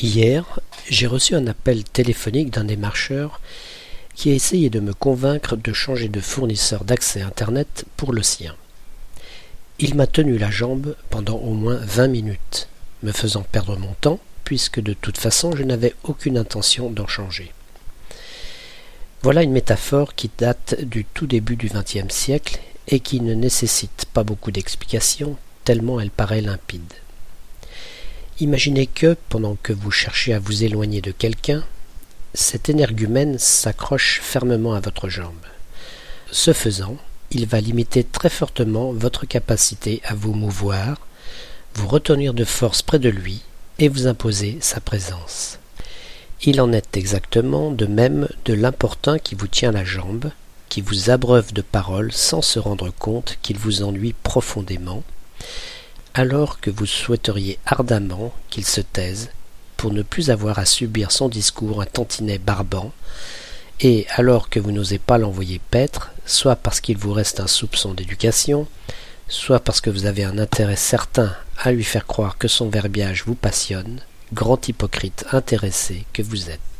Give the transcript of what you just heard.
Hier, j'ai reçu un appel téléphonique d'un démarcheur qui a essayé de me convaincre de changer de fournisseur d'accès Internet pour le sien. Il m'a tenu la jambe pendant au moins vingt minutes, me faisant perdre mon temps, puisque de toute façon je n'avais aucune intention d'en changer. Voilà une métaphore qui date du tout début du XXe siècle et qui ne nécessite pas beaucoup d'explications, tellement elle paraît limpide. Imaginez que, pendant que vous cherchez à vous éloigner de quelqu'un, cet énergumène s'accroche fermement à votre jambe. Ce faisant, il va limiter très fortement votre capacité à vous mouvoir, vous retenir de force près de lui et vous imposer sa présence. Il en est exactement de même de l'importun qui vous tient la jambe, qui vous abreuve de paroles sans se rendre compte qu'il vous ennuie profondément, alors que vous souhaiteriez ardemment qu'il se taise pour ne plus avoir à subir son discours un tantinet barbant, et alors que vous n'osez pas l'envoyer paître, soit parce qu'il vous reste un soupçon d'éducation, soit parce que vous avez un intérêt certain à lui faire croire que son verbiage vous passionne, grand hypocrite intéressé que vous êtes.